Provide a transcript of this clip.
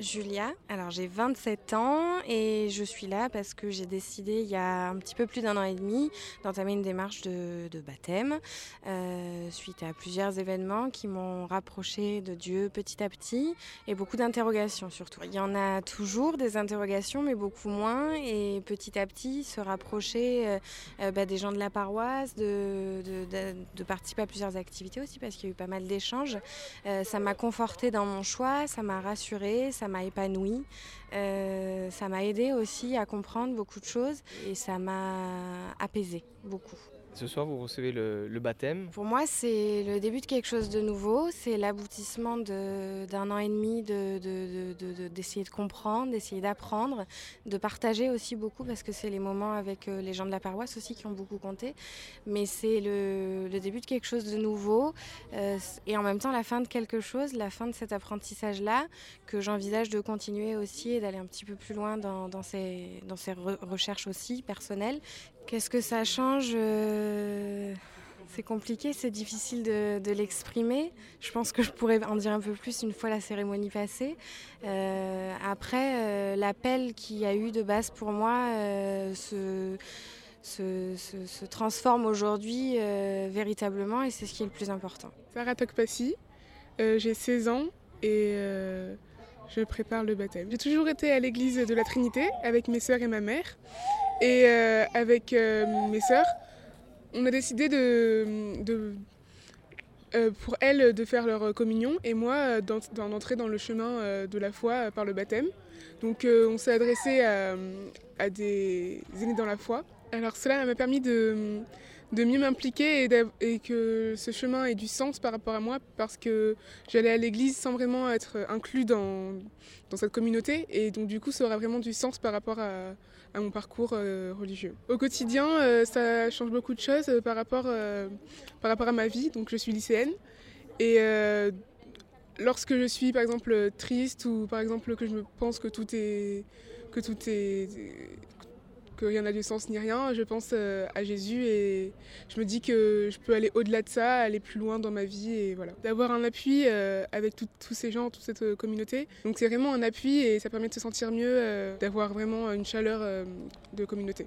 Julia, alors j'ai 27 ans et je suis là parce que j'ai décidé il y a un petit peu plus d'un an et demi d'entamer une démarche de, baptême euh, suite à plusieurs événements qui m'ont rapproché de Dieu petit à petit et beaucoup d'interrogations surtout. Il y en a toujours des interrogations mais beaucoup moins et petit à petit se rapprocher euh, euh, bah, des gens de la paroisse, de, participer à plusieurs activités aussi parce qu'il y a eu pas mal d'échanges. ça m'a conforté dans mon choix, ça m'a rassuré, ça m'a épanoui. Euh, ça m'a aidé aussi à comprendre beaucoup de choses et ça m'a apaisé beaucoup. Ce soir, vous recevez le, baptême. Pour moi, c'est le début de quelque chose de nouveau. C'est l'aboutissement d'un an et demi d'essayer de, comprendre, d'essayer d'apprendre, de partager aussi beaucoup parce que c'est les moments avec euh, les gens de la paroisse aussi qui ont beaucoup compté. Mais c'est le, début de quelque chose de nouveau euh, et en même temps la fin de quelque chose, la fin de cet apprentissage-là que j'envisage de continuer aussi et d'aller un petit peu plus loin dans, dans ces, dans ces recherches aussi personnelles Qu'est-ce que ça change euh, C'est compliqué, c'est difficile de, l'exprimer. Je pense que je pourrais en dire un peu plus une fois la cérémonie passée. Euh, après, euh, l'appel qu'il y a eu de base pour moi se, transforme aujourd'hui véritablement et c'est ce qui est le plus important. Sarah Tokpassi, j'ai 16 ans et je prépare le baptême. J'ai toujours été à l'église de la Trinité avec mes sœurs et ma mère. Et euh, avec euh, mes sœurs, on a décidé de, euh, pour elles de faire leur communion et moi d'entrer dans le chemin de la foi par le baptême. Donc on s'est adressé à, des aînés dans la foi. Alors cela m'a permis de, de mieux m'impliquer et, que ce chemin ait du sens par rapport à moi parce que j'allais à l'église sans vraiment être inclus dans, dans cette communauté et donc du coup ça aura vraiment du sens par rapport à, mon parcours euh, religieux. Au quotidien, euh, ça change beaucoup de choses euh, par, rapport, par rapport à ma vie, donc je suis lycéenne et lorsque je suis par exemple triste ou par exemple que je pense que tout est que tout est que rien n'a de sens ni rien, je pense euh, à Jésus et je me dis que je peux aller au-delà de ça, aller plus loin dans ma vie et voilà. D'avoir un appui euh, avec tous ces gens, toute cette euh, communauté. Donc c'est vraiment un appui et ça permet de se sentir mieux, d'avoir vraiment une chaleur de communauté.